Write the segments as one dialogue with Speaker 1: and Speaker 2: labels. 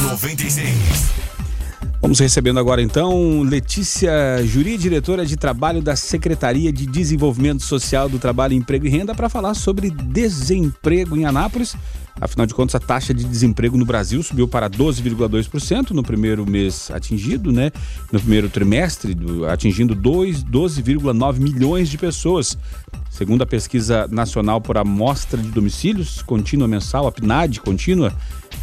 Speaker 1: 96.
Speaker 2: Vamos recebendo agora então Letícia Juri, diretora de trabalho da Secretaria de Desenvolvimento Social do Trabalho, Emprego e Renda, para falar sobre desemprego em Anápolis. Afinal de contas, a taxa de desemprego no Brasil subiu para 12,2% no primeiro mês atingido, né? No primeiro trimestre, atingindo 12,9 milhões de pessoas. Segundo a pesquisa nacional por amostra de domicílios contínua mensal, a PNAD contínua,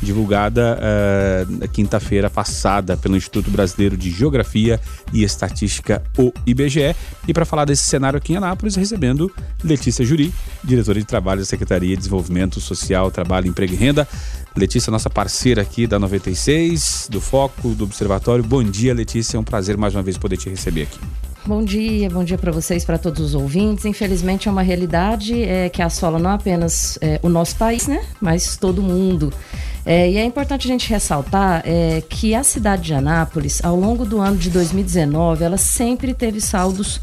Speaker 2: divulgada uh, quinta-feira passada pelo Instituto Brasileiro de Geografia e Estatística, o IBGE. E para falar desse cenário aqui em Anápolis, recebendo Letícia Juri, diretora de trabalho da Secretaria de Desenvolvimento Social, Trabalho, Emprego e Renda. Letícia, nossa parceira aqui da 96, do Foco, do Observatório. Bom dia, Letícia. É um prazer mais uma vez poder te receber aqui.
Speaker 3: Bom dia, bom dia para vocês, para todos os ouvintes. Infelizmente é uma realidade é, que assola não apenas é, o nosso país, né, mas todo mundo. É, e é importante a gente ressaltar é, que a cidade de Anápolis, ao longo do ano de 2019, ela sempre teve saldos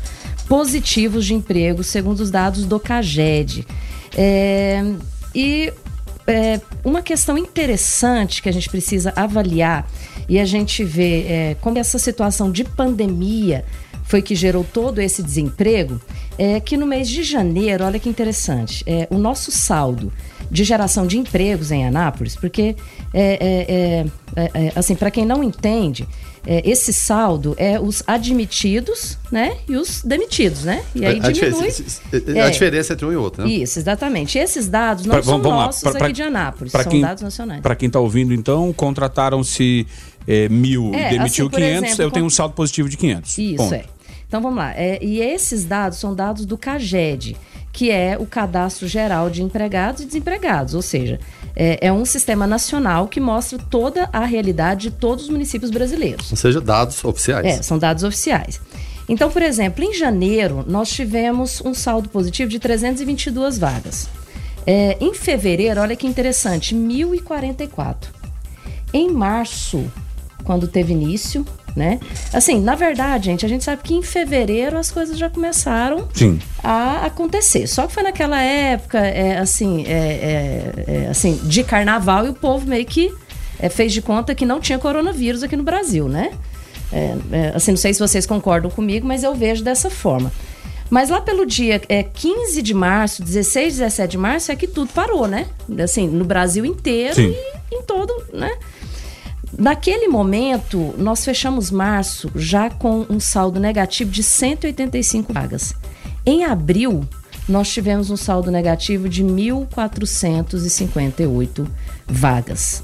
Speaker 3: positivos de emprego, segundo os dados do CAGED. É, e é, uma questão interessante que a gente precisa avaliar e a gente vê é, como essa situação de pandemia foi que gerou todo esse desemprego, é que no mês de janeiro, olha que interessante, é, o nosso saldo de geração de empregos em Anápolis, porque, é, é, é, é assim, para quem não entende, é, esse saldo é os admitidos, né, e os demitidos, né? E aí a diminui.
Speaker 4: Diferença, a diferença entre um e outro, né?
Speaker 3: Isso, exatamente. Esses dados não pra, são vamos nossos pra, pra, aqui de Anápolis, são
Speaker 2: quem,
Speaker 3: dados nacionais.
Speaker 2: Para quem está ouvindo, então, contrataram-se mil e demitiu assim, 500, exemplo, eu tenho um saldo positivo de 500.
Speaker 3: Isso, Ponto. é. Então vamos lá. É, e esses dados são dados do CAGED, que é o Cadastro Geral de Empregados e Desempregados, ou seja, é, é, um sistema nacional que mostra toda a realidade de todos os municípios brasileiros.
Speaker 4: Ou seja, dados oficiais.
Speaker 3: É, são dados oficiais. Então, por exemplo, em janeiro nós tivemos um saldo positivo de 322 vagas. É, em fevereiro, olha que interessante, 1.044. Em março, quando teve início, né? Assim, na verdade, gente, a gente sabe que em fevereiro as coisas já começaram
Speaker 2: Sim.
Speaker 3: a acontecer. Só que foi naquela época, é, assim, é, é, é, assim, de carnaval e o povo meio que é, fez de conta que não tinha coronavírus aqui no Brasil, né? É, assim, não sei se vocês concordam comigo, mas eu vejo dessa forma. Mas lá pelo dia é, 15 de março, 16, 17 de março, é que tudo parou, né? Assim, no Brasil inteiro Sim. e em todo, né? Naquele momento, nós fechamos março já com um saldo negativo de 185 vagas. Em abril, nós tivemos um saldo negativo de 1.458 vagas.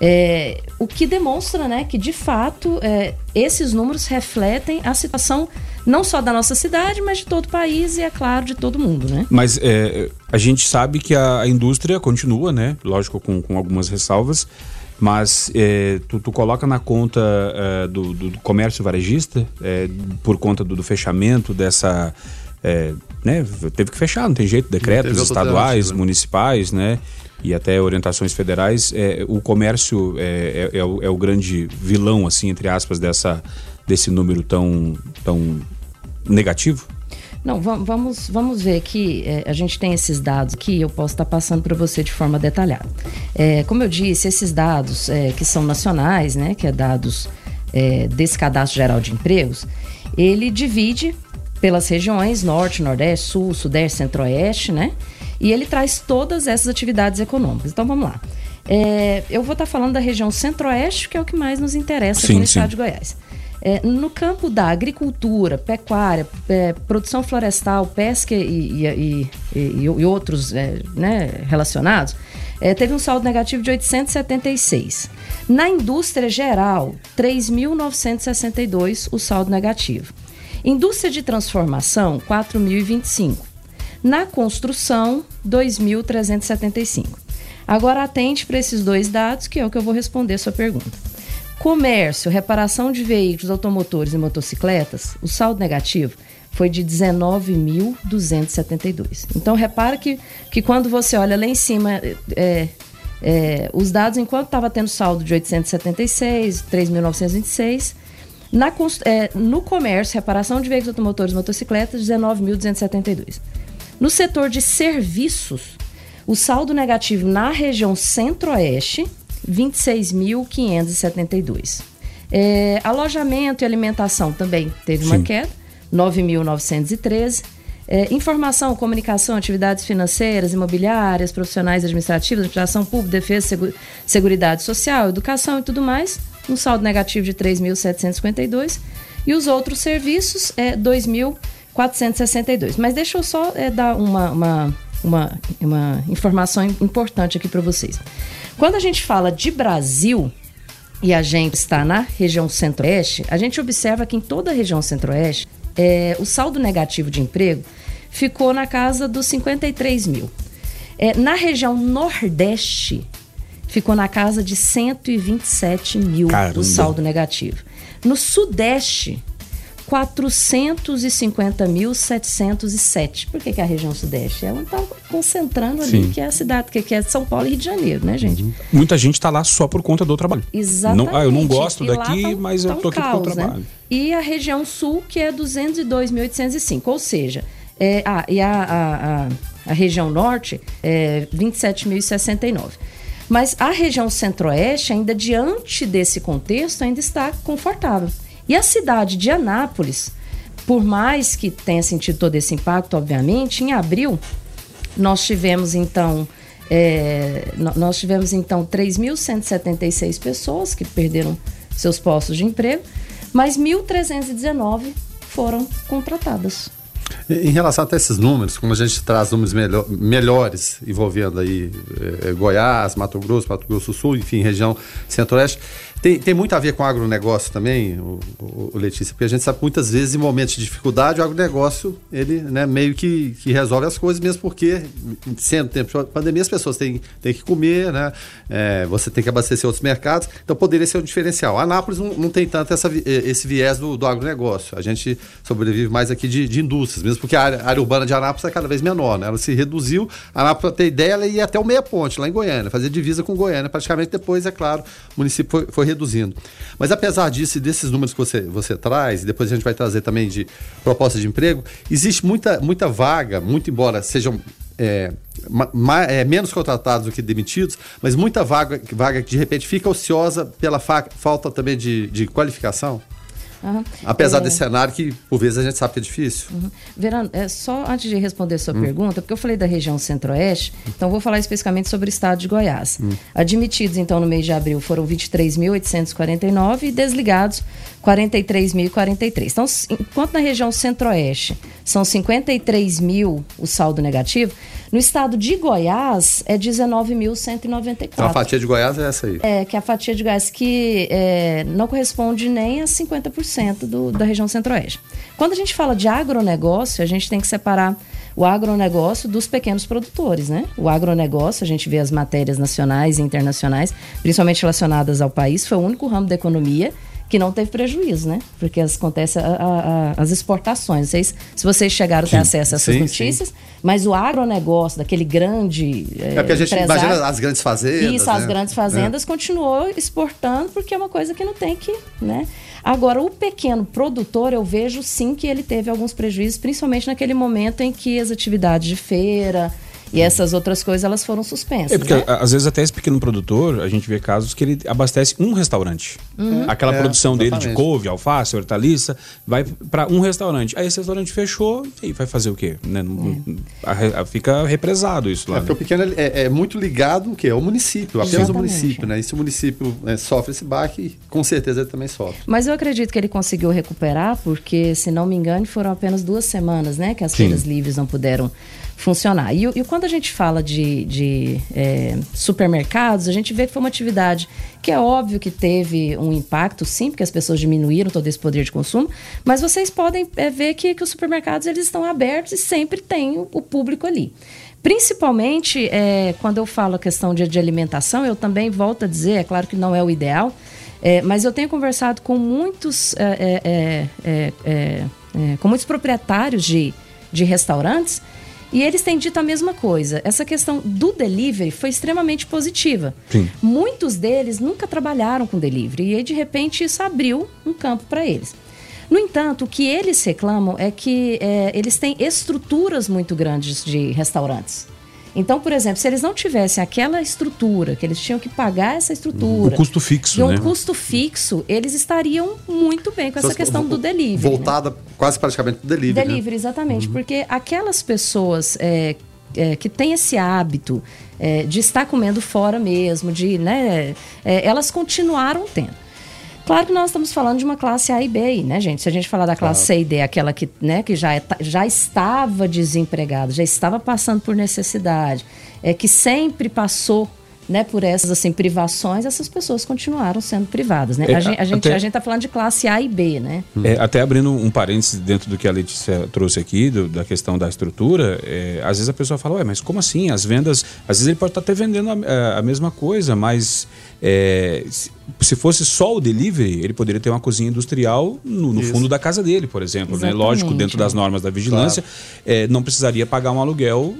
Speaker 3: É, o que demonstra né, que, de fato, é, esses números refletem a situação não só da nossa cidade, mas de todo o país e, é claro, de todo mundo. Né?
Speaker 2: Mas é, a gente sabe que a, indústria continua, né? lógico, com, com algumas ressalvas, mas é, tu, tu, coloca na conta é, do, do, comércio varejista, é, por conta do, do fechamento dessa. É, né, teve que fechar, não tem jeito, decretos estaduais, municipais, né? E até orientações federais. É, o comércio é, é, o, é o grande vilão, assim, entre aspas, dessa, desse número tão, tão negativo?
Speaker 3: Não, vamos, vamos ver que é, a gente tem esses dados que eu posso estar passando para você de forma detalhada. É, como eu disse, esses dados é, que são nacionais, né, que é dados é, desse cadastro geral de empregos, ele divide pelas regiões norte, nordeste, sul, sudeste, centro-oeste, né? E ele traz todas essas atividades econômicas. Então vamos lá. É, eu vou estar falando da região centro-oeste, que é o que mais nos interessa sim, aqui no sim. estado de Goiás. É, no campo da agricultura, pecuária, é, produção florestal, pesca e, e, e, e outros é, né, relacionados, é, teve um saldo negativo de 876. Na indústria geral, 3.962 o saldo negativo. Indústria de transformação, 4.025. Na construção, 2.375. Agora atente para esses dois dados, que é o que eu vou responder a sua pergunta. Comércio, reparação de veículos automotores e motocicletas, o saldo negativo foi de 19.272. Então, repara que, que quando você olha lá em cima, é, é, os dados, enquanto estava tendo saldo de 876, 3.926, na, é, no comércio, reparação de veículos automotores e motocicletas, 19.272. No setor de serviços, o saldo negativo na região centro-oeste 26.572. É, alojamento e alimentação também teve Sim. uma queda, 9.913. É, informação, comunicação, atividades financeiras, imobiliárias, profissionais administrativos, administração pública, defesa, segu seguridade social, educação e tudo mais, um saldo negativo de 3.752. E os outros serviços é 2.462. Mas deixa eu só é, dar uma, uma, uma, uma informação importante aqui para vocês. Quando a gente fala de Brasil, e a gente está na região centro-oeste, a gente observa que em toda a região centro-oeste, é, o saldo negativo de emprego ficou na casa dos 53 mil. É, na região nordeste, ficou na casa de 127 mil Caramba. o saldo negativo. No sudeste, 450.707. Por que, que é a região sudeste? É onde está concentrando ali, Sim. que é a cidade, que é São Paulo e Rio de Janeiro, né, gente? Uhum.
Speaker 2: Muita gente está lá só por conta do trabalho.
Speaker 3: Exatamente.
Speaker 2: Não, ah, eu não gosto e daqui, tá, mas tá eu estou aqui caos, por trabalho. Né?
Speaker 3: E a região sul, que é 202.805. Ou seja, é, ah, e a, a, a, a região norte é 27.069. Mas a região centro-oeste, ainda diante desse contexto, ainda está confortável. E a cidade de Anápolis, por mais que tenha sentido todo esse impacto, obviamente, em abril nós tivemos então é, nós tivemos então 3.176 pessoas que perderam seus postos de emprego, mas 1.319 foram contratadas.
Speaker 4: Em relação até esses números, como a gente traz números melhor, melhores envolvendo aí é, Goiás, Mato Grosso, Mato Grosso do Sul, enfim, região centro-oeste, tem, tem muito a ver com agronegócio também, o, o, o, Letícia, porque a gente sabe que muitas vezes em momentos de dificuldade o agronegócio ele né, meio que, que resolve as coisas, mesmo porque, sendo tempo de pandemia, as pessoas têm, têm que comer, né? É, você tem que abastecer outros mercados, então poderia ser um diferencial. A Anápolis não, não tem tanto essa, esse viés do, do agronegócio. A gente sobrevive mais aqui de, de indústrias, mesmo porque a área, a área, urbana de Anápolis é cada vez menor, né? Ela se reduziu. A Anápolis, ter ideia, ela ia até o Meia Ponte, lá em Goiânia, fazer divisa com Goiânia. Praticamente depois, é claro, o município foi, foi reduzindo. Mas apesar disso e desses números que você, você traz, e depois a gente vai trazer também de propostas de emprego, existe muita, muita vaga, muito embora sejam é, ma, é, menos contratados do que demitidos, mas muita vaga, vaga que de repente fica ociosa pela fa, falta também de, de qualificação. Uhum. Apesar é... desse cenário que, por vezes, a gente sabe que é difícil. Uhum.
Speaker 3: Verano, é, só antes de responder a sua uhum. pergunta, porque eu falei da região centro-oeste, então vou falar especificamente sobre o estado de Goiás. Hum. Admitidos, então, no mês de abril foram 23.849 e desligados 43.043. Então, enquanto na região centro-oeste são 53 mil o saldo negativo, no estado de Goiás é 19.194. Então
Speaker 4: a fatia de Goiás é essa aí?
Speaker 3: É, que é a fatia de Goiás que é, não corresponde nem a 50% do, da região centro-oeste. Quando a gente fala de agronegócio, a gente tem que separar o agronegócio dos pequenos produtores, né? O agronegócio, a gente vê as matérias nacionais e internacionais, principalmente relacionadas ao país, foi o único ramo da economia que não teve prejuízo, né? Porque acontece a, a, a, as exportações. Se, se vocês chegaram a ter acesso a essas sim, notícias, sim. mas o agronegócio, daquele grande.
Speaker 4: É, é porque a gente imagina as grandes fazendas.
Speaker 3: Isso, né? as grandes fazendas é. continuou exportando, porque é uma coisa que não tem que. Né? Agora, o pequeno produtor, eu vejo sim que ele teve alguns prejuízos, principalmente naquele momento em que as atividades de feira e essas outras coisas elas foram suspensas.
Speaker 2: É porque né? às vezes até esse pequeno produtor, a gente vê casos que ele abastece um restaurante. Uhum. Aquela é, produção exatamente. dele de couve, alface, hortaliça, vai para um restaurante. Aí esse restaurante fechou, e vai fazer o quê? Né? É. Fica represado isso lá. É,
Speaker 4: porque né? o pequeno é, é, muito ligado o quê? ao município, apenas Exatamente. o município, né? E se o município é, sofre esse baque, com certeza ele também sofre.
Speaker 3: Mas eu acredito que ele conseguiu recuperar, porque, se não me engano, foram apenas duas semanas, né? Que as Sim. feiras livres não puderam funcionar. E, e quando a gente fala de, de é, supermercados, a gente vê que foi uma atividade que é óbvio que teve um impacto, sim, porque as pessoas diminuíram todo esse poder de consumo, mas vocês podem é, ver que, que os supermercados eles estão abertos e sempre tem o, o público ali. Principalmente é, quando eu falo a questão de, de, alimentação, eu também volto a dizer, é claro que não é o ideal, é, mas eu tenho conversado com muitos, é, é, é, com muitos proprietários de, de restaurantes e eles têm dito a mesma coisa. Essa questão do delivery foi extremamente positiva. Sim. Muitos deles nunca trabalharam com delivery e aí, de repente isso abriu um campo para eles. No entanto, o que eles reclamam é que é, eles têm estruturas muito grandes de restaurantes. Então, por exemplo, se eles não tivessem aquela estrutura, que eles tinham que pagar essa estrutura.
Speaker 2: O custo fixo,
Speaker 3: e
Speaker 2: né?
Speaker 3: um custo fixo, eles estariam muito bem com essa questão do delivery. né?
Speaker 4: Voltada né? quase praticamente do delivery.
Speaker 3: Delivery,
Speaker 4: né?
Speaker 3: exatamente. Uhum. Porque aquelas pessoas é, é, que têm esse hábito é, de estar comendo fora mesmo, de, né, é, elas continuaram tendo. Claro que nós estamos falando de uma classe A e B, aí, né, gente? Se a gente falar da classe claro. C e D, aquela que, né, que já, já estava desempregada, já estava passando por necessidade, é, que sempre passou né, por essas assim privações, essas pessoas continuaram sendo privadas, né? É, a, gente, a, gente, a gente tá falando de classe A e B, né?
Speaker 2: É, até abrindo um parênteses dentro do que a Letícia trouxe aqui, do, da questão da estrutura, é, às vezes a pessoa fala, ué, mas como assim? As vendas, às vezes ele pode estar até vendendo a, a mesma coisa, mas é, se fosse só o delivery, ele poderia ter uma cozinha industrial no, no fundo da casa dele, por exemplo. Né? Lógico, dentro das normas da vigilância, claro. é, não precisaria pagar um aluguel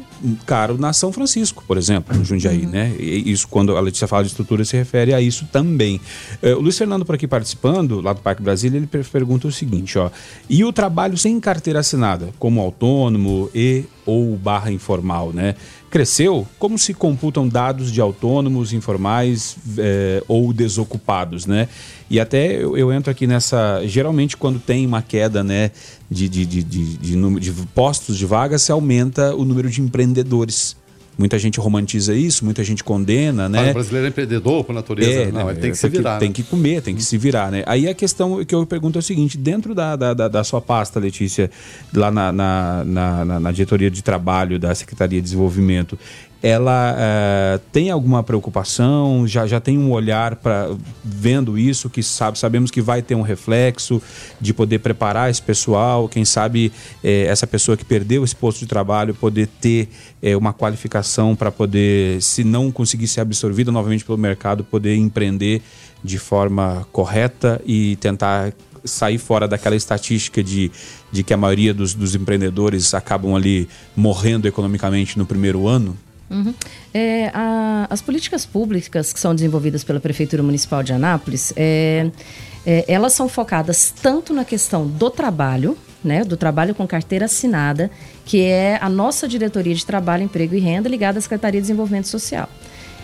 Speaker 2: caro na São Francisco, por exemplo, no Jundiaí. Uhum. Né? E isso, quando a Letícia fala de estrutura, se refere a isso também. É, o Luiz Fernando, por aqui participando, lá do Parque Brasília, ele pergunta o seguinte: ó, e o trabalho sem carteira assinada, como autônomo e ou barra informal, né? Cresceu, como se computam dados de autônomos, informais é, ou desocupados, né? E até eu, eu, entro aqui nessa. Geralmente, quando tem uma queda né, de, de, de, de, de, de postos de vagas, se aumenta o número de empreendedores. Muita gente romantiza isso, muita gente condena, né?
Speaker 4: Ah, o brasileiro é empreendedor por natureza.
Speaker 2: É, não, ele tem que se virar. Tem né? que comer, tem que se virar, né? Aí a questão que eu pergunto é o seguinte: dentro da, da, da, da sua pasta, Letícia, lá na, na, na, na, diretoria de trabalho da Secretaria de Desenvolvimento, ela uh, tem alguma preocupação? Já, já tem um olhar para vendo isso que sabe, sabemos que vai ter um reflexo de poder preparar esse pessoal, quem sabe eh, essa pessoa que perdeu esse posto de trabalho poder ter eh, uma qualificação para poder, se não conseguir ser absorvida novamente pelo mercado, poder empreender de forma correta e tentar sair fora daquela estatística de, de que a maioria dos, dos empreendedores acabam ali morrendo economicamente no primeiro ano?
Speaker 3: Uhum. É, a, as políticas públicas que são desenvolvidas pela Prefeitura Municipal de Anápolis, é, é, elas são focadas tanto na questão do trabalho, né, do trabalho com carteira assinada, que é a nossa diretoria de trabalho, emprego e renda ligada à Secretaria de Desenvolvimento Social.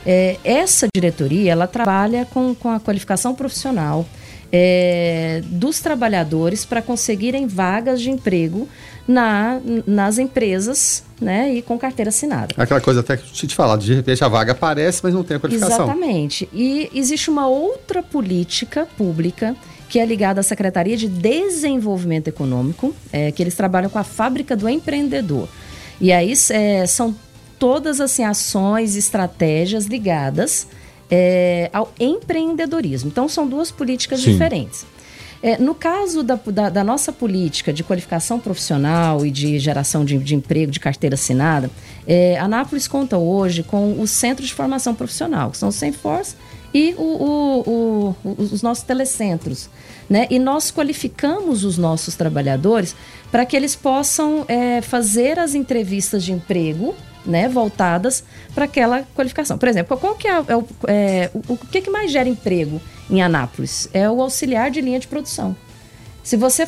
Speaker 3: É, essa diretoria ela trabalha com, com a qualificação profissional é, dos trabalhadores para conseguirem vagas de emprego na, nas empresas né, e com carteira assinada.
Speaker 4: Aquela coisa até que eu te falar, de repente a vaga aparece, mas não tem a qualificação.
Speaker 3: Exatamente. E existe uma outra política pública que é ligada à Secretaria de Desenvolvimento Econômico, é, que eles trabalham com a fábrica do empreendedor. E aí é, são todas assim, ações, estratégias ligadas é, ao empreendedorismo. Então são duas políticas Sim. diferentes. É, no caso da, da, da, nossa política de qualificação profissional e de geração de, de emprego, de carteira assinada, é, Anápolis conta hoje com o Centro de Formação Profissional, que são o Semforce e o, o, o, os nossos telecentros. Né? E nós qualificamos os nossos trabalhadores para que eles possam é, fazer as entrevistas de emprego né, voltadas para aquela qualificação. Por exemplo, qual que é, é, o, é o, o, que, que mais gera emprego em Anápolis? É o auxiliar de linha de produção. Se você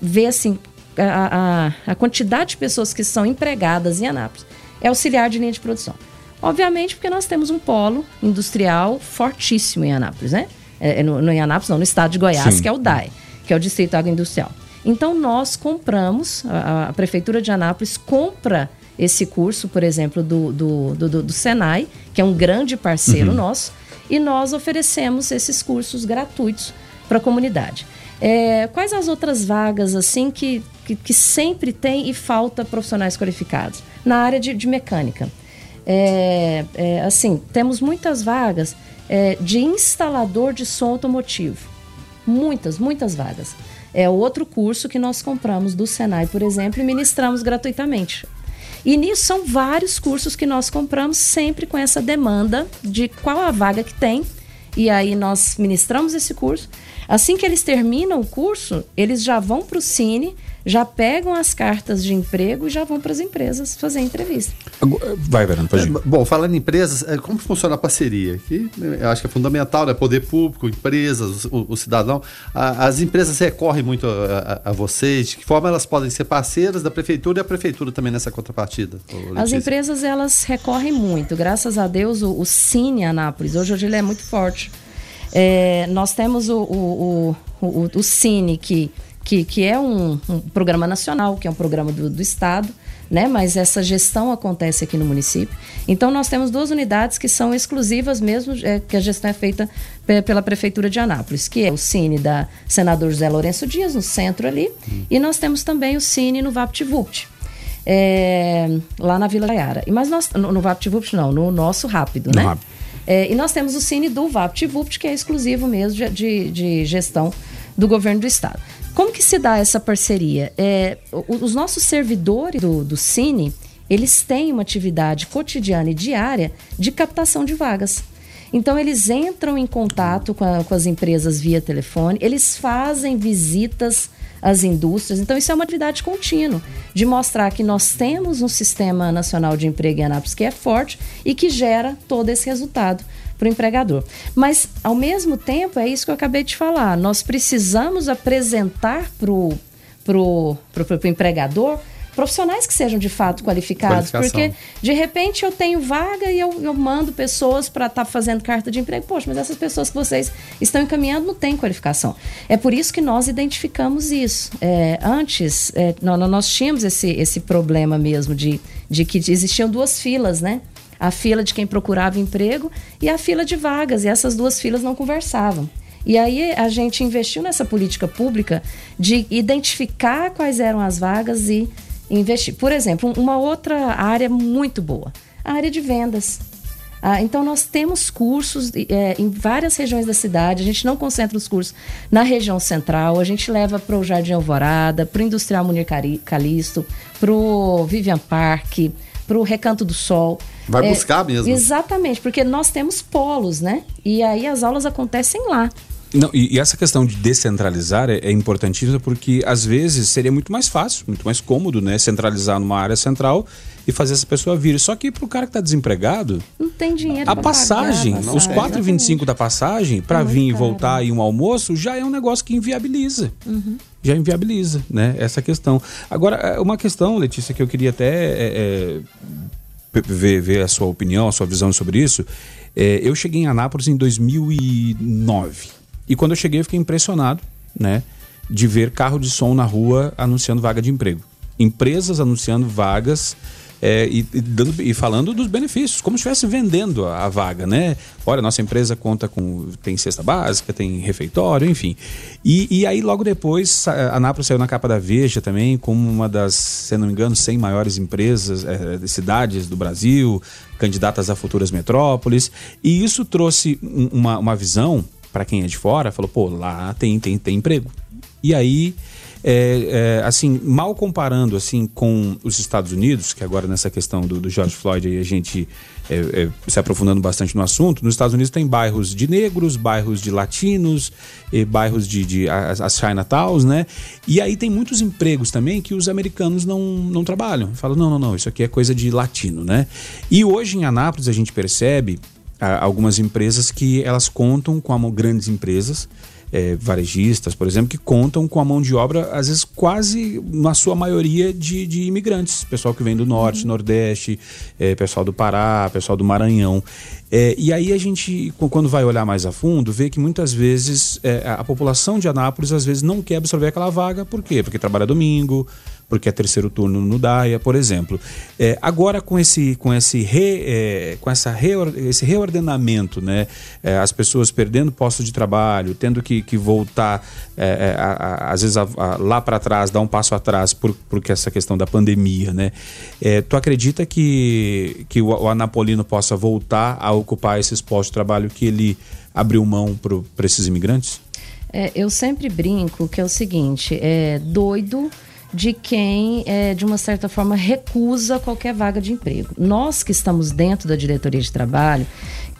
Speaker 3: ver assim, a, a, a quantidade de pessoas que são empregadas em Anápolis, é auxiliar de linha de produção. Obviamente, porque nós temos um polo industrial fortíssimo em Anápolis, né? É, é no, no, em Anápolis, não, no estado de Goiás, Sim. que é o DAE, que é o Distrito Agroindustrial. Então, nós compramos, a, a Prefeitura de Anápolis compra esse curso, por exemplo, do, do, do, do Senai, que é um grande parceiro uhum. nosso, e nós oferecemos esses cursos gratuitos para a comunidade. É, quais as outras vagas assim que, que, que, sempre tem e falta profissionais qualificados? Na área de, de mecânica. É, é, assim, temos muitas vagas é, de instalador de som automotivo. Muitas, muitas vagas. É outro curso que nós compramos do Senai, por exemplo, e ministramos gratuitamente. E nisso são vários cursos que nós compramos, sempre com essa demanda de qual a vaga que tem e aí nós ministramos esse curso. Assim que eles terminam o curso, eles já vão para o Cine já pegam as cartas de emprego e já vão para as empresas fazer entrevista.
Speaker 2: Vai, Verano, pode ir.
Speaker 4: É, bom, falando em empresas, é, como funciona a parceria? Que eu acho que é fundamental, né? Poder público, empresas, o, o cidadão. A, as empresas recorrem muito a, a, a, vocês. De que forma elas podem ser parceiras da prefeitura e a prefeitura também nessa contrapartida?
Speaker 3: As empresas, elas recorrem muito. Graças a Deus, o, o Cine Anápolis, hoje, hoje ele é muito forte. É, nós temos o, o, o, o, Cine que que, que é um, um programa nacional, que é um programa do, do Estado, né? Mas essa gestão acontece aqui no município. Então nós temos duas unidades que são exclusivas mesmo, é, que a gestão é feita pela Prefeitura de Anápolis, que é o Cine da Senador José Lourenço Dias, no centro ali, hum. e nós temos também o Cine no VaptVupt. É, lá na Vila Gaiara. Mas nós, no, no VaptVupt não, no nosso rápido, no né? Rápido. É, e nós temos o Cine do VaptVupt, que é exclusivo mesmo de, de, gestão do governo do estado. Como que se dá essa parceria? É, os nossos servidores do, do Cine, eles têm uma atividade cotidiana e diária de captação de vagas. Então, eles entram em contato com, a, com, as empresas via telefone, eles fazem visitas às indústrias. Então, isso é uma atividade contínua, de mostrar que nós temos um sistema nacional de emprego em Anápolis que é forte e que gera todo esse resultado para o empregador. Mas, ao mesmo tempo, é isso que eu acabei de falar, nós precisamos apresentar para o empregador profissionais que sejam de fato qualificados, porque de repente eu tenho vaga e eu, eu mando pessoas para estar tá fazendo carta de emprego. Poxa, mas essas pessoas que vocês estão encaminhando não têm qualificação. É por isso que nós identificamos isso. É, antes, é, nós, nós tínhamos esse, esse problema mesmo de, de que existiam duas filas, né? a fila de quem procurava emprego e a fila de vagas, e essas duas filas não conversavam. E aí a gente investiu nessa política pública de identificar quais eram as vagas e investir. Por exemplo, uma outra área muito boa, a área de vendas. Ah, então, nós temos cursos é, em várias regiões da cidade. A gente não concentra os cursos na região central. A gente leva para o Jardim Alvorada, para o Industrial Munir Calisto, para o Vivian Park, para o Recanto do Sol.
Speaker 4: Vai é, buscar mesmo.
Speaker 3: Exatamente, porque nós temos polos, né? E aí as aulas acontecem lá.
Speaker 2: Não, e, e, essa questão de descentralizar é, é, importantíssima porque às vezes seria muito mais fácil, muito mais cômodo, né? Centralizar numa área central e fazer essa pessoa vir. Só que para o cara que está desempregado.
Speaker 3: Não tem dinheiro
Speaker 2: A passagem, pagar, os 4,25 da passagem, para é vir e voltar e um almoço, já é um negócio que inviabiliza. Uhum. Já inviabiliza, né? Essa questão. Agora, é, uma questão, Letícia, que eu queria até é, é, ver, ver a sua opinião, a sua visão sobre isso. É, eu cheguei em Anápolis em 2009. E quando eu cheguei, eu fiquei impressionado, né? De ver carro de som na rua anunciando vaga de emprego. Empresas anunciando vagas é, e, e, dando, e falando dos benefícios, como se estivesse vendendo a, a, vaga, né? Olha, nossa empresa conta com. tem cesta básica, tem refeitório, enfim. E, e aí, logo depois, a Anápolis saiu na capa da Veja também, como uma das, se não me engano, 100 maiores empresas, é, cidades do Brasil, candidatas a futuras metrópoles. E isso trouxe uma, uma visão para quem é de fora, falou, pô, lá tem, tem, tem emprego. E aí, é, é, assim, mal comparando assim com os Estados Unidos, que agora nessa questão do, do George Floyd aí a gente é, é se aprofundando bastante no assunto, nos Estados Unidos tem bairros de negros, bairros de latinos, bairros de, de as, as Chinatowns, né? E aí tem muitos empregos também que os americanos não, não trabalham. Falam, não, não, não, isso aqui é coisa de latino, né? E hoje em Anápolis a gente percebe algumas empresas que elas contam com a, grandes empresas é, varejistas, por exemplo, que contam com a mão de obra, às vezes quase na sua maioria de, de imigrantes, pessoal que vem do norte, uhum. nordeste, é, pessoal do Pará, pessoal do Maranhão. É, e aí a gente, quando vai olhar mais a fundo, vê que muitas vezes é, a população de Anápolis às vezes não quer absorver aquela vaga, por quê? Porque trabalha domingo, porque é terceiro turno no DAIA, por exemplo. É, agora com esse com esse re, é, com essa esse reordenamento, né, é, as pessoas perdendo postos de trabalho, tendo que, que voltar é, é, a, a, às vezes a, lá para trás, dar um passo atrás por porque essa questão da pandemia, né? É, tu acredita que que o, o Anapolino possa voltar a ocupar esses postos de trabalho que ele abriu mão para esses imigrantes?
Speaker 3: eu sempre brinco que é o seguinte, é doido de quem, é, de uma certa forma, recusa qualquer vaga de emprego. Nós que estamos dentro da diretoria de trabalho,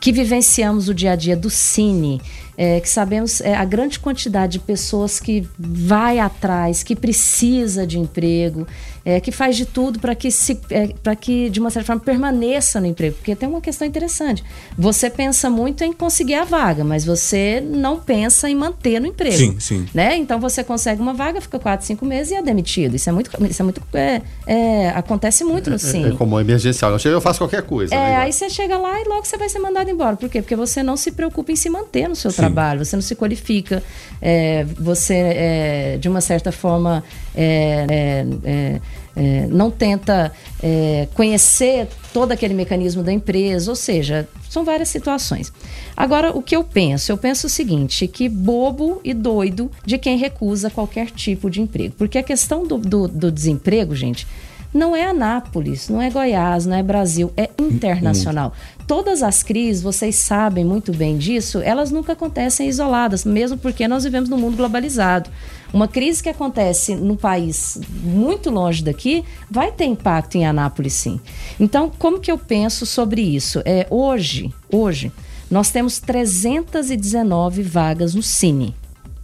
Speaker 3: que vivenciamos o dia a dia do Cine, é, que sabemos é, a grande quantidade de pessoas que vai atrás, que precisa de emprego, é, que faz de tudo para que, se, é, para que, de uma certa forma, permaneça no emprego. Porque tem uma questão interessante. Você pensa muito em conseguir a vaga, mas você não pensa em manter no emprego.
Speaker 2: Sim, sim.
Speaker 3: Né? Então você consegue uma vaga, fica quatro, cinco meses e é demitido. Isso é muito. Isso é muito é, é, acontece muito no
Speaker 4: É,
Speaker 3: Cine.
Speaker 4: é como emergencial. Eu chego, eu faço qualquer coisa.
Speaker 3: É,
Speaker 4: né?
Speaker 3: aí você chega lá e logo você vai ser mandado embora. Por quê? Porque você não se preocupa em se manter no seu trabalho, você não se qualifica, é, você, é, de uma certa forma, é, é, não tenta é, conhecer todo aquele mecanismo da empresa, ou seja, são várias situações. Agora, o que eu penso? Eu penso o seguinte, que bobo e doido de quem recusa qualquer tipo de emprego. Porque a questão do, do, do desemprego, gente, não é Anápolis, não é Goiás, não é Brasil, é internacional. Todas as crises, vocês sabem muito bem disso, elas nunca acontecem isoladas, mesmo porque nós vivemos num mundo globalizado. Uma crise que acontece num país muito longe daqui vai ter impacto em Anápolis, sim. Então, como que eu penso sobre isso? É, hoje, hoje, nós temos 319 vagas no Cine.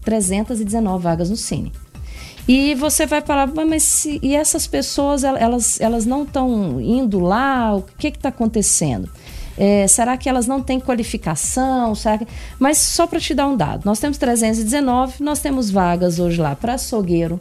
Speaker 3: 319 vagas no Cine. E você vai falar, mas se, e essas pessoas, elas, elas não estão indo lá? O que está acontecendo? É, será que elas não têm qualificação? Será que... Mas só para te dar um dado, nós temos 319, nós temos vagas hoje lá para açougueiro.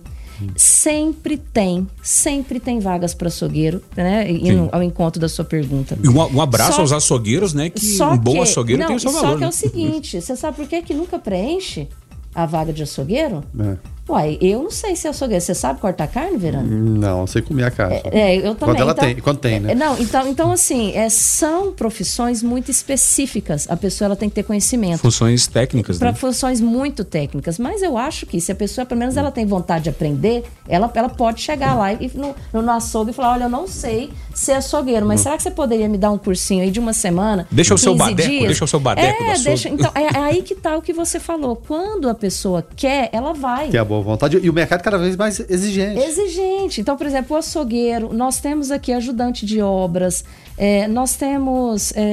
Speaker 3: Sempre tem, sempre tem vagas para açougueiro, né? Indo ao encontro da sua pergunta.
Speaker 2: E um, um abraço
Speaker 3: Só-
Speaker 2: aos açougueiros, né? Que
Speaker 3: Só
Speaker 2: um bom
Speaker 3: que-
Speaker 2: açougueiro
Speaker 3: não,
Speaker 2: tem o seu
Speaker 3: Só
Speaker 2: valor.
Speaker 3: que é
Speaker 2: né?
Speaker 3: o seguinte, você sabe por que, que nunca preenche a vaga de açougueiro?
Speaker 4: É.
Speaker 3: Uai, eu não sei se é açougueiro. Você sabe cortar carne, Verano?
Speaker 4: Não, não sei comer a carne.
Speaker 3: É, eu também.
Speaker 4: Quando ela
Speaker 3: então,
Speaker 4: tem, quando tem, né?
Speaker 3: é, Não, então, então assim, é, são profissões muito específicas. A pessoa ela tem que ter conhecimento.
Speaker 2: Funções técnicas,
Speaker 3: Para
Speaker 2: né?
Speaker 3: funções muito técnicas. Mas eu acho que se a pessoa, pelo menos, ela tem vontade de aprender, ela, ela pode chegar lá e no, no, no açougue e falar: olha, eu não sei ser açougueiro, mas será que você poderia me dar um cursinho aí de uma semana?
Speaker 2: Deixa o seu
Speaker 3: 15
Speaker 2: badeco,
Speaker 3: dias?
Speaker 2: deixa o seu badeco do
Speaker 3: É,
Speaker 2: açougue.
Speaker 3: deixa. Então, é, é aí que tá o que você falou. Quando a pessoa quer, ela vai.
Speaker 4: Tem a boa vontade. E o mercado cada vez mais exigente.
Speaker 3: Exigente. Então, por exemplo, o açougueiro, nós temos aqui ajudante de obras, é, nós temos é,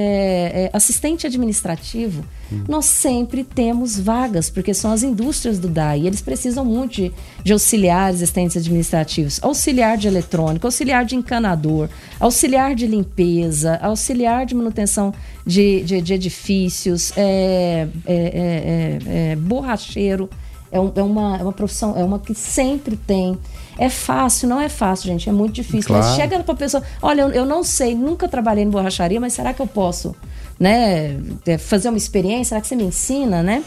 Speaker 3: é, assistente administrativo, nós sempre temos vagas, porque são as indústrias do DAI, eles precisam muito de, de auxiliares, assistentes administrativos, auxiliar de eletrônica, auxiliar de encanador, auxiliar de limpeza, auxiliar de manutenção de, de, de edifícios, é, é, é, é, é, borracheiro. É, um- é uma, é uma profissão, é uma que sempre tem. É fácil, não é fácil, gente, é muito difícil. Mas
Speaker 4: Claro.
Speaker 3: chega pra pessoa, olha, eu, eu não sei, nunca trabalhei em borracharia, mas será que eu posso, né, é, fazer uma experiência? Será que você me ensina, né?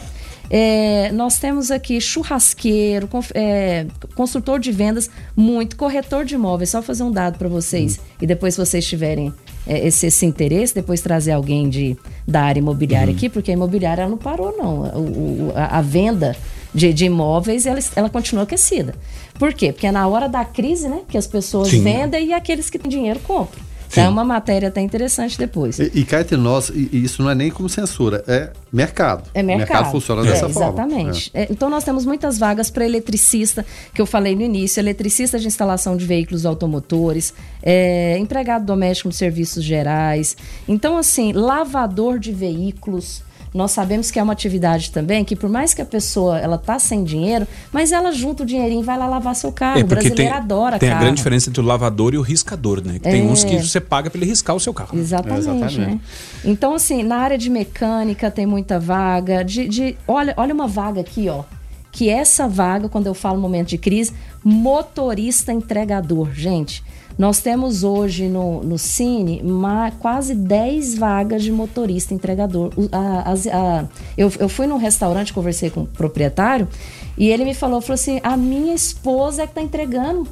Speaker 3: É, nós temos aqui churrasqueiro, é, construtor de vendas, muito, corretor de imóveis. Só fazer um dado para vocês e depois se vocês tiverem é, esse, esse interesse, depois trazer alguém de, da área imobiliária aqui, porque a imobiliária não parou, não. O- o- a, a venda de, de imóveis ela, ela continua aquecida. Por quê? Porque é na hora da crise, né, que as pessoas
Speaker 2: Sim.
Speaker 3: vendem e aqueles que têm dinheiro compram.
Speaker 2: Sim.
Speaker 3: É uma matéria até interessante depois.
Speaker 4: E, e cá entre nós, isso não é nem como censura, é mercado.
Speaker 3: É mercado.
Speaker 4: O mercado funciona
Speaker 3: É,
Speaker 4: dessa forma.
Speaker 3: Exatamente. É, então nós temos muitas vagas para eletricista, que eu falei no início, eletricista de instalação de veículos automotores, é, empregado doméstico de serviços gerais. Então, assim, lavador de veículos. Nós sabemos que é uma atividade também que, por mais que a pessoa ela tá sem dinheiro, mas ela junta o dinheirinho e vai lá lavar seu carro. o brasileiro
Speaker 2: tem,
Speaker 3: adora
Speaker 2: tem a
Speaker 3: carro.
Speaker 2: grande diferença entre o lavador e o riscador, né? Que Tem
Speaker 3: É.
Speaker 2: uns que você paga pra ele riscar o seu carro.
Speaker 3: Exatamente,
Speaker 4: Exatamente.
Speaker 3: né? Então, assim, na área de mecânica tem muita vaga. De, de- olha, olha uma vaga aqui, ó. Que essa vaga, quando eu falo momento de crise, motorista entregador. Gente, nós temos hoje no, no Cine ma- quase 10 vagas de motorista entregador. A- as- a- eu, eu fui num restaurante, conversei com o proprietário, e ele me falou, falou assim, a minha esposa é que tá entregando.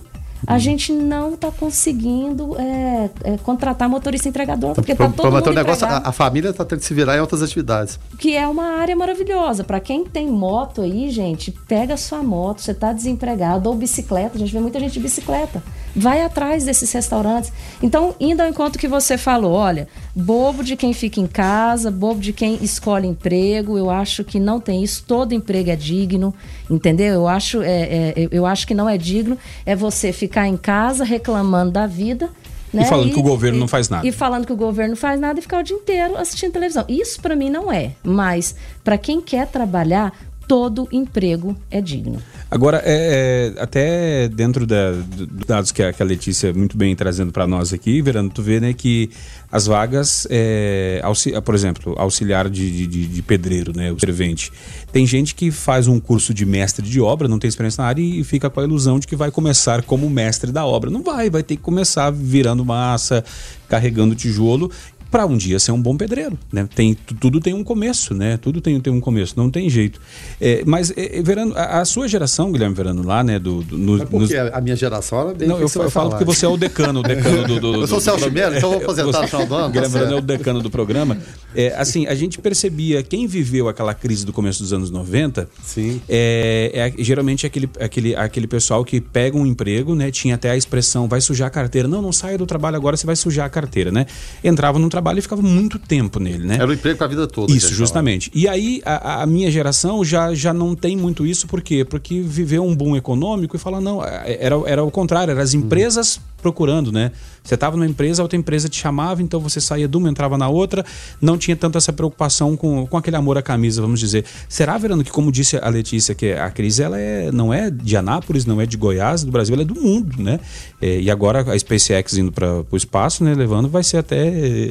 Speaker 3: A gente não está conseguindo é, é, contratar motorista entregador, porque está todo
Speaker 4: pra
Speaker 3: mundo
Speaker 4: o negócio, a, a família está tendo que se virar em outras atividades.
Speaker 3: que é uma área maravilhosa. Para quem tem moto aí, gente, pega sua moto, você está desempregado, ou bicicleta, a gente vê muita gente de bicicleta. Vai atrás desses restaurantes. Então, indo ao encontro que você falou, olha, bobo de quem fica em casa, bobo de quem escolhe emprego, eu acho que não tem isso, todo emprego é digno, entendeu? Eu acho, é, é, eu- acho que não é digno é você ficar em casa reclamando da vida Né?
Speaker 2: E falando e, que o governo não faz nada.
Speaker 3: E falando que o governo não faz nada e ficar o dia inteiro assistindo televisão. Isso para mim não é. Mas para quem quer trabalhar, todo emprego é digno.
Speaker 2: Agora, é, é, até dentro da, dos dados que a, que a Letícia muito bem trazendo para nós aqui, Verano, tu vê né, que as vagas, é, por exemplo, auxiliar de, de, de, pedreiro, né, o servente. Tem gente que faz um curso de mestre de obra, não tem experiência na área e fica com a ilusão de que vai começar como mestre da obra. Não vai, vai ter que começar virando massa, carregando tijolo para um dia ser um bom pedreiro, né? Tem, tudo tem um começo, né? Tudo tem, tem um começo, não tem jeito. É, mas, é, é Verano, a, a, sua geração, Guilherme Verano, lá, né? Do, do, no,
Speaker 4: porque nos... a minha geração era bem
Speaker 2: Não, eu, eu falo porque você é o decano, o decano do... do
Speaker 4: eu sou o Celso Melo, então vou aposentar no final do ano.
Speaker 2: Guilherme Verano é o decano do programa. É, assim, a gente percebia, quem viveu aquela crise do começo dos anos 90,
Speaker 4: Sim.
Speaker 2: É, é geralmente aquele, aquele, aquele pessoal que pega um emprego, né? Tinha até a expressão, vai sujar a carteira. Não, não saia do trabalho agora, você vai sujar a carteira, né? Entrava no trabalho e ficava muito tempo nele, né?
Speaker 4: Era o emprego para a vida toda.
Speaker 2: Isso, justamente. E aí a, a, minha geração já, já não tem muito isso, por quê? Porque viveu um boom econômico e fala, não, é, era, era o contrário, eram as empresas uhum. Procurando, né? Você estava numa empresa, a outra empresa te chamava, então você saía de uma, entrava na outra, não tinha tanto essa preocupação com, com aquele amor à camisa, vamos dizer. Será, Verano, que como disse a Letícia, que a crise ela é, não é de Anápolis, não é de Goiás, do Brasil, ela é do mundo, né? É, e agora a SpaceX indo para o espaço, né, levando, vai ser até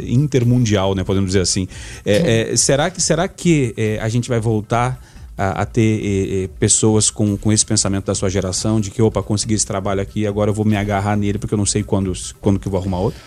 Speaker 2: intermundial, né, podemos dizer assim. É, é, será que, será que é, a gente vai voltar a, a ter pessoas com, com esse pensamento da sua geração, de que, opa, consegui esse trabalho aqui, agora eu vou me agarrar nele porque eu não sei quando, quando que vou arrumar outro?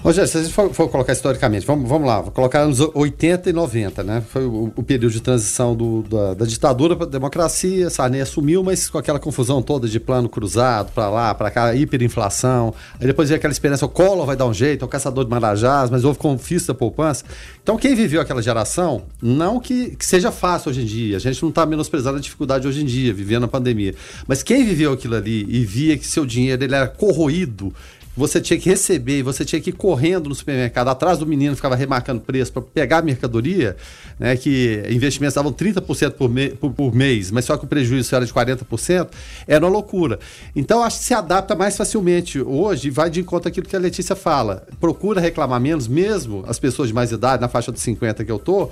Speaker 4: Rogério, se a gente for, for, colocar historicamente, vamos, vamos lá, vou colocar anos 80 e 90, né? Foi o, o período de transição do, da, da, ditadura para a democracia, Sarney assumiu, mas com aquela confusão toda de plano cruzado, para lá, para cá, hiperinflação. Aí depois veio aquela experiência, o Collor vai dar um jeito, é o caçador de marajás, mas houve confisco da poupança. Então quem viveu aquela geração, não que, que seja fácil hoje em dia, a gente não está menosprezando a dificuldade hoje em dia, vivendo a pandemia, mas quem viveu aquilo ali e via que seu dinheiro ele era corroído você tinha que receber, você tinha que ir correndo no supermercado, atrás do menino, ficava remarcando preço para pegar a mercadoria, né, que investimentos davam 30% por, me, por, por, mês, mas só que o prejuízo era de 40%, era uma loucura. Então, acho que se adapta mais facilmente hoje vai de encontro aquilo que a Letícia fala. Procura reclamar menos, mesmo as pessoas de mais idade, na faixa de 50 que eu tô,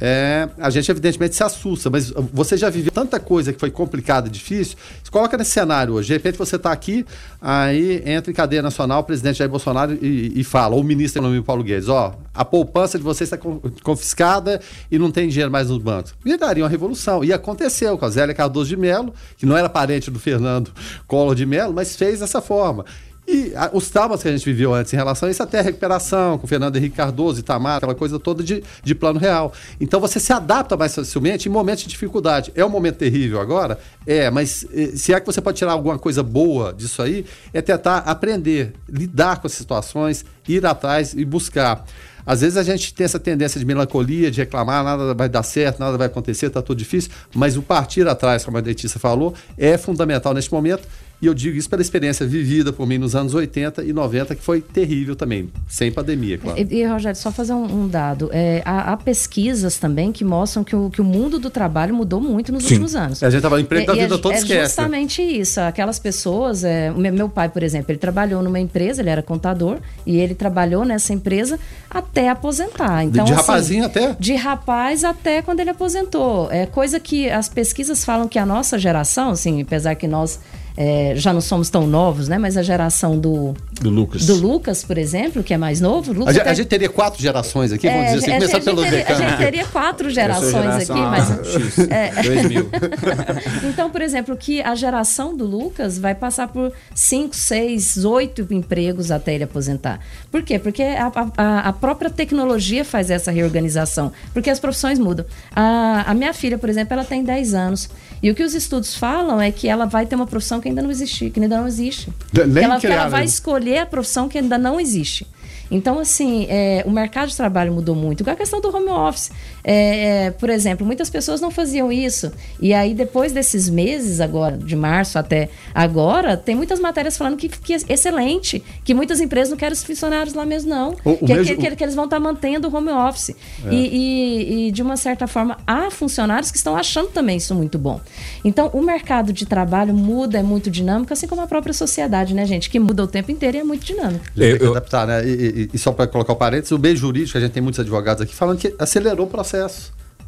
Speaker 4: é, a gente evidentemente se assusta, mas você já viveu tanta coisa que foi complicada e difícil. Se coloca nesse cenário hoje, de repente você está aqui, aí entra em cadeia nacional o presidente Jair Bolsonaro e, e fala, ou o ministro da Economia Paulo Guedes, ó, a poupança de vocês está confiscada e não tem dinheiro mais nos bancos. E daria uma revolução. E aconteceu com a Zélia Cardoso de Mello, que não era parente do Fernando Collor de Mello, mas fez dessa forma. E a, os traumas que a gente viveu antes em relação a isso, até a recuperação, com Fernando Henrique Cardoso, Itamar, aquela coisa toda de, de plano real. Então você se adapta mais facilmente em momentos de dificuldade. É um momento terrível agora? É, mas eh, se é que você pode tirar alguma coisa boa disso aí, é tentar aprender, lidar com as situações, ir atrás e buscar. Às vezes a gente tem essa tendência de melancolia, de reclamar, nada vai dar certo, nada vai acontecer, está tudo difícil, mas o partir atrás, como a Letícia falou, é fundamental neste momento e eu digo isso pela experiência vivida por mim nos anos 80 e 90, que foi terrível também, sem pandemia, claro.
Speaker 3: E, e Rogério, só fazer um, um dado. É, há, há, pesquisas também que mostram que o, que o mundo do trabalho mudou muito nos Sim. últimos anos.
Speaker 4: A gente estava emprego da vida toda
Speaker 3: é
Speaker 4: esquece. É
Speaker 3: justamente isso. Aquelas pessoas... É, meu pai, por exemplo, ele trabalhou numa empresa, ele era contador, e ele trabalhou nessa empresa até aposentar. Então,
Speaker 4: de
Speaker 3: assim,
Speaker 4: rapazinho até?
Speaker 3: De rapaz até quando ele aposentou. É coisa que as pesquisas falam que a nossa geração, assim, apesar que nós é, já não somos tão novos, né? Mas a geração do,
Speaker 2: do Lucas.
Speaker 3: Do Lucas, por exemplo, que é mais novo.
Speaker 4: Lucas a, gente, a gente teria quatro gerações aqui, vamos é, dizer assim, começar pelo
Speaker 3: teria, A gente teria quatro gerações aqui, mas. X, é, 2000. então, por exemplo, que a geração do Lucas vai passar por cinco, seis, oito empregos até ele aposentar. Por quê? Porque a, a, a própria tecnologia faz essa reorganização. Porque as profissões mudam. A, a minha filha, por exemplo, ela tem 10 anos. E o que os estudos falam é que ela vai ter uma profissão que ainda não existe, que ainda não existe. Que ela, que ela vai escolher a profissão que ainda não existe. Então, assim, é, o mercado de trabalho mudou muito. Com a questão do home office. É, é, por exemplo, muitas pessoas não faziam isso. E aí, depois desses meses, agora, de março até agora, tem muitas matérias falando que, que é excelente, que muitas empresas não querem os funcionários lá mesmo, não. O, o que, mesmo... que, que, eles vão estar tá mantendo o home office. É. E, e, e, de uma certa forma, há funcionários que estão achando também isso muito bom. Então, o mercado de trabalho muda, é muito dinâmico, assim como a própria sociedade, né, gente? Que muda o tempo inteiro e é muito dinâmico.
Speaker 4: Eu, eu... adaptar, né? E, e só para colocar o parênteses, o meio jurídico, a gente tem muitos advogados aqui falando que acelerou o processo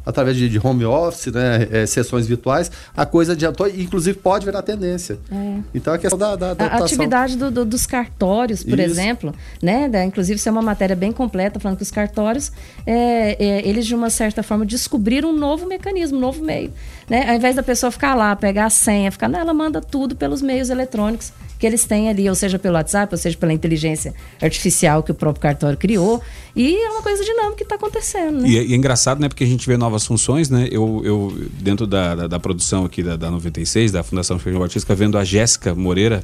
Speaker 4: através de, de home office, né, é, sessões virtuais, a coisa adiantou e inclusive pode virar tendência. É. Então a questão da, da, da
Speaker 3: a atividade do, do, dos cartórios, por Isso. exemplo, né, da, inclusive isso é uma matéria bem completa falando que os cartórios, é, é, eles de uma certa forma descobriram um novo mecanismo, um novo meio, né, ao invés da pessoa ficar lá, pegar a senha, ficar, não, ela manda tudo pelos meios eletrônicos que eles têm ali, ou seja pelo WhatsApp, ou seja pela inteligência artificial que o próprio cartório criou. E é uma coisa dinâmica que está acontecendo. Né?
Speaker 2: E, é, e, é engraçado, né? Porque a gente vê novas funções, né? Eu, eu dentro da, da, da produção aqui da, da 96, da Fundação Feijão Batista, vendo a Jéssica Moreira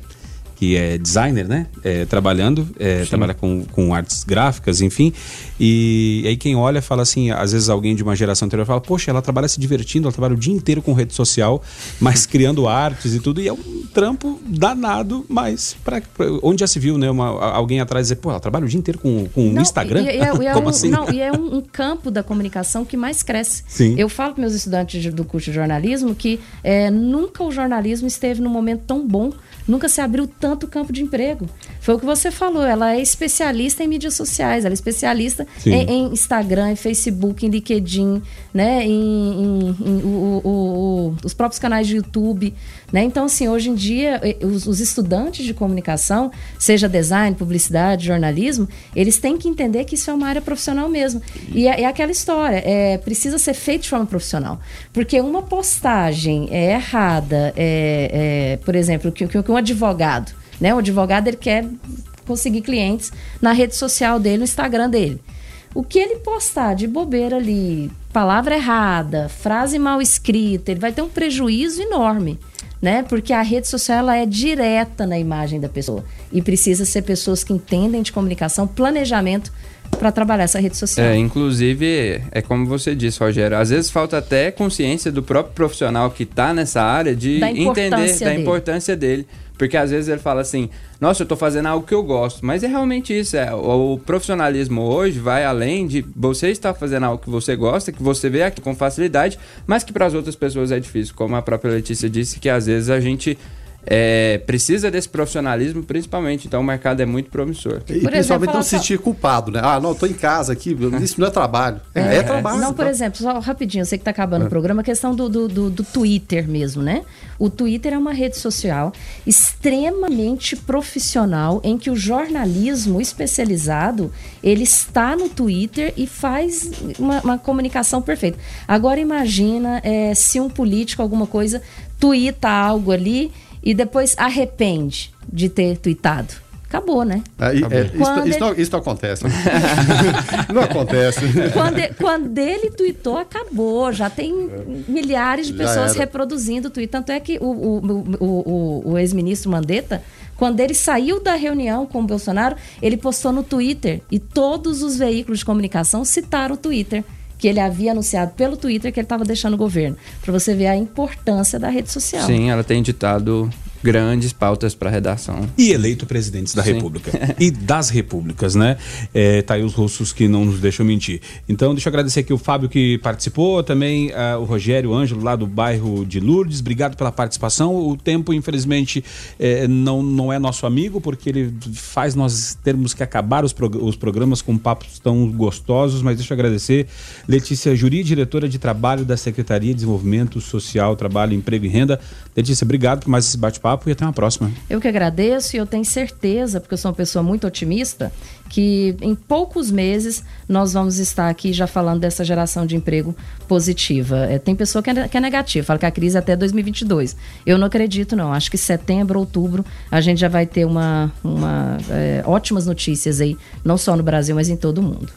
Speaker 2: que é designer, né? É, trabalhando, é, trabalha com, com artes gráficas, enfim. E, aí quem olha fala assim, às vezes alguém de uma geração anterior fala, poxa, ela trabalha se divertindo, ela trabalha o dia inteiro com rede social, mas criando artes e tudo. E é um trampo danado, mas pra, pra onde já se viu, né? Uma, alguém atrás dizer, pô, ela trabalha o dia inteiro com, com não, Instagram? E,
Speaker 3: e, é, e é Como um, assim? Não, e é um, um, campo da comunicação que mais cresce. Sim. Eu falo para meus estudantes do curso de jornalismo que é, nunca o jornalismo esteve num momento tão bom Nunca se abriu tanto campo de emprego. Foi o que você falou, ela é especialista em mídias sociais, ela é especialista em, em, Instagram, em Facebook, em LinkedIn, né? em, em, em o, o, o, os próprios canais de YouTube. Né? Então, assim, hoje em dia, os, os, estudantes de comunicação, seja design, publicidade, jornalismo, eles têm que entender que isso é uma área profissional mesmo. E é, é aquela história, é, precisa ser feito de forma profissional. Porque uma postagem é errada, é, é por exemplo, que, que, que um advogado, né? O advogado ele quer conseguir clientes na rede social dele, no Instagram dele. O que ele postar de bobeira ali, palavra errada, frase mal escrita, ele vai ter um prejuízo enorme né? Porque a rede social ela é direta na imagem da pessoa e precisa ser pessoas que entendem de comunicação, planejamento para trabalhar essa rede social.
Speaker 1: É, inclusive, é como você disse, Rogério, às vezes falta até consciência do próprio profissional que está nessa área de da entender da dele. importância dele. Porque às vezes ele fala assim, nossa, eu estou fazendo algo que eu gosto. Mas é realmente isso. É, o profissionalismo hoje vai além de você estar fazendo algo que você gosta, que você vê aqui com facilidade, mas que para as outras pessoas é difícil. Como a própria Letícia disse, que às vezes a gente é, precisa desse profissionalismo, principalmente. Então, o mercado é muito promissor.
Speaker 4: E, por principalmente não se sentir culpado, né? Ah, não, estou em casa aqui, isso não é trabalho. É, é, é trabalho.
Speaker 3: Não, por tá? exemplo, só rapidinho, eu sei que está acabando o é. programa, a questão do, do, do, do, Twitter mesmo, né? O Twitter é uma rede social extremamente profissional, em que o jornalismo especializado, ele está no Twitter e faz uma, uma comunicação perfeita. Agora, imagina é, se um político, alguma coisa, tuita algo ali e depois arrepende de ter tweetado. Acabou, né?
Speaker 4: É, é, isso, isso, não, isso, não, acontece. não acontece.
Speaker 3: Quando, ele, quando ele tweetou, acabou. Já tem milhares de pessoas reproduzindo o tweet. Tanto é que o, o, o, o ex-ministro Mandetta, quando ele saiu da reunião com o Bolsonaro, ele postou no Twitter e todos os veículos de comunicação citaram o Twitter que ele havia anunciado pelo Twitter que ele estava deixando o governo. Para você ver a importância da rede social.
Speaker 1: Sim, ela tem ditado grandes pautas para redação.
Speaker 2: E eleito presidentes da Sim. República. e das repúblicas, né? É, tá aí os russos que não nos deixam mentir. Então, deixa eu agradecer aqui o Fábio que participou, também uh, o Rogério Ângelo, lá do bairro de Lourdes. Obrigado pela participação. O tempo, infelizmente, é, não, não é nosso amigo, porque ele faz nós termos que acabar os, prog os programas com papos tão gostosos, mas deixa eu agradecer. Letícia Juri, diretora de trabalho da Secretaria de Desenvolvimento Social, Trabalho, Emprego e Renda. Letícia, obrigado por mais esse bate-papo papo e até uma próxima.
Speaker 3: Eu que agradeço e eu tenho certeza, porque eu sou uma pessoa muito otimista, que em poucos meses nós vamos estar aqui já falando dessa geração de emprego positiva. É, tem pessoa que é, que é negativa, fala que a crise é até 2022. Eu não acredito, não. Acho que setembro, outubro, a gente já vai ter uma, uma é, ótimas notícias aí, não só no Brasil, mas em todo o mundo.